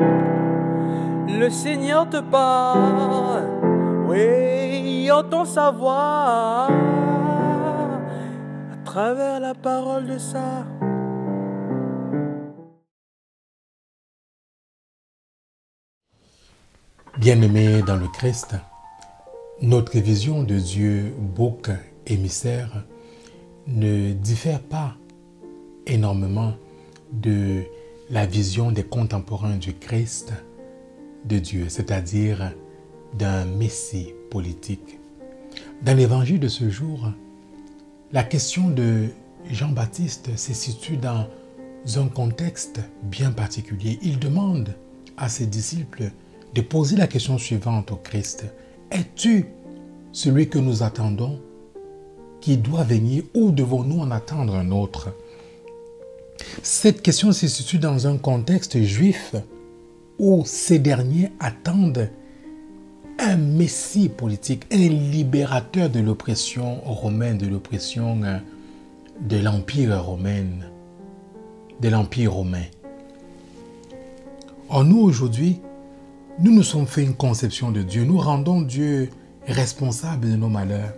Le Seigneur te parle, oui, entend sa voix à travers la parole de ça. Bien-aimés dans le Christ, notre vision de Dieu, bouc émissaire, ne diffère pas énormément de la vision des contemporains du Christ de Dieu, c'est-à-dire d'un Messie politique. Dans l'évangile de ce jour, la question de Jean-Baptiste se situe dans un contexte bien particulier. Il demande à ses disciples de poser la question suivante au Christ. Es-tu celui que nous attendons qui doit venir ou devons-nous en attendre un autre? Cette question se situe dans un contexte juif où ces derniers attendent un messie politique, un libérateur de l'oppression romaine, de l'oppression euh, de l'empire romain, de l'empire romain. En nous aujourd'hui, nous nous sommes fait une conception de Dieu. Nous rendons Dieu responsable de nos malheurs.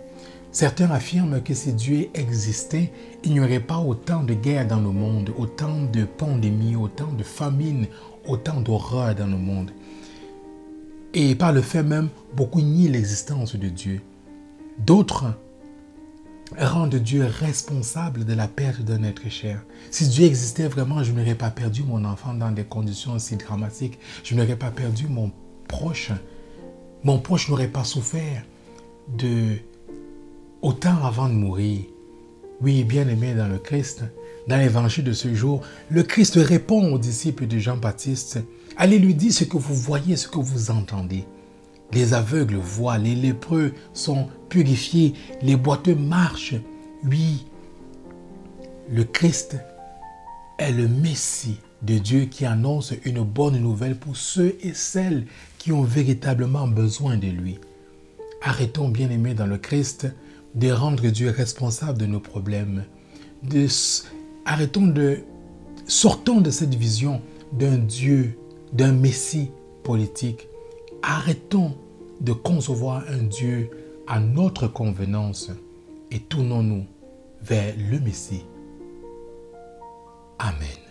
Certains affirment que si Dieu existait, il n'y aurait pas autant de guerres dans le monde, autant de pandémies, autant de famines, autant d'horreurs dans le monde. Et par le fait même, beaucoup nient l'existence de Dieu. D'autres rendent Dieu responsable de la perte d'un être cher. Si Dieu existait vraiment, je n'aurais pas perdu mon enfant dans des conditions aussi dramatiques. Je n'aurais pas perdu mon proche. Mon proche n'aurait pas souffert de autant avant de mourir. Oui, bien aimé dans le Christ, dans l'évangile de ce jour, le Christ répond aux disciples de Jean-Baptiste, allez lui dire ce que vous voyez, ce que vous entendez. Les aveugles voient, les lépreux sont purifiés, les boiteux marchent. Oui, le Christ est le Messie de Dieu qui annonce une bonne nouvelle pour ceux et celles qui ont véritablement besoin de lui. Arrêtons, bien aimés dans le Christ, de rendre Dieu responsable de nos problèmes. De, arrêtons de... Sortons de cette vision d'un Dieu, d'un Messie politique. Arrêtons de concevoir un Dieu à notre convenance et tournons-nous vers le Messie. Amen.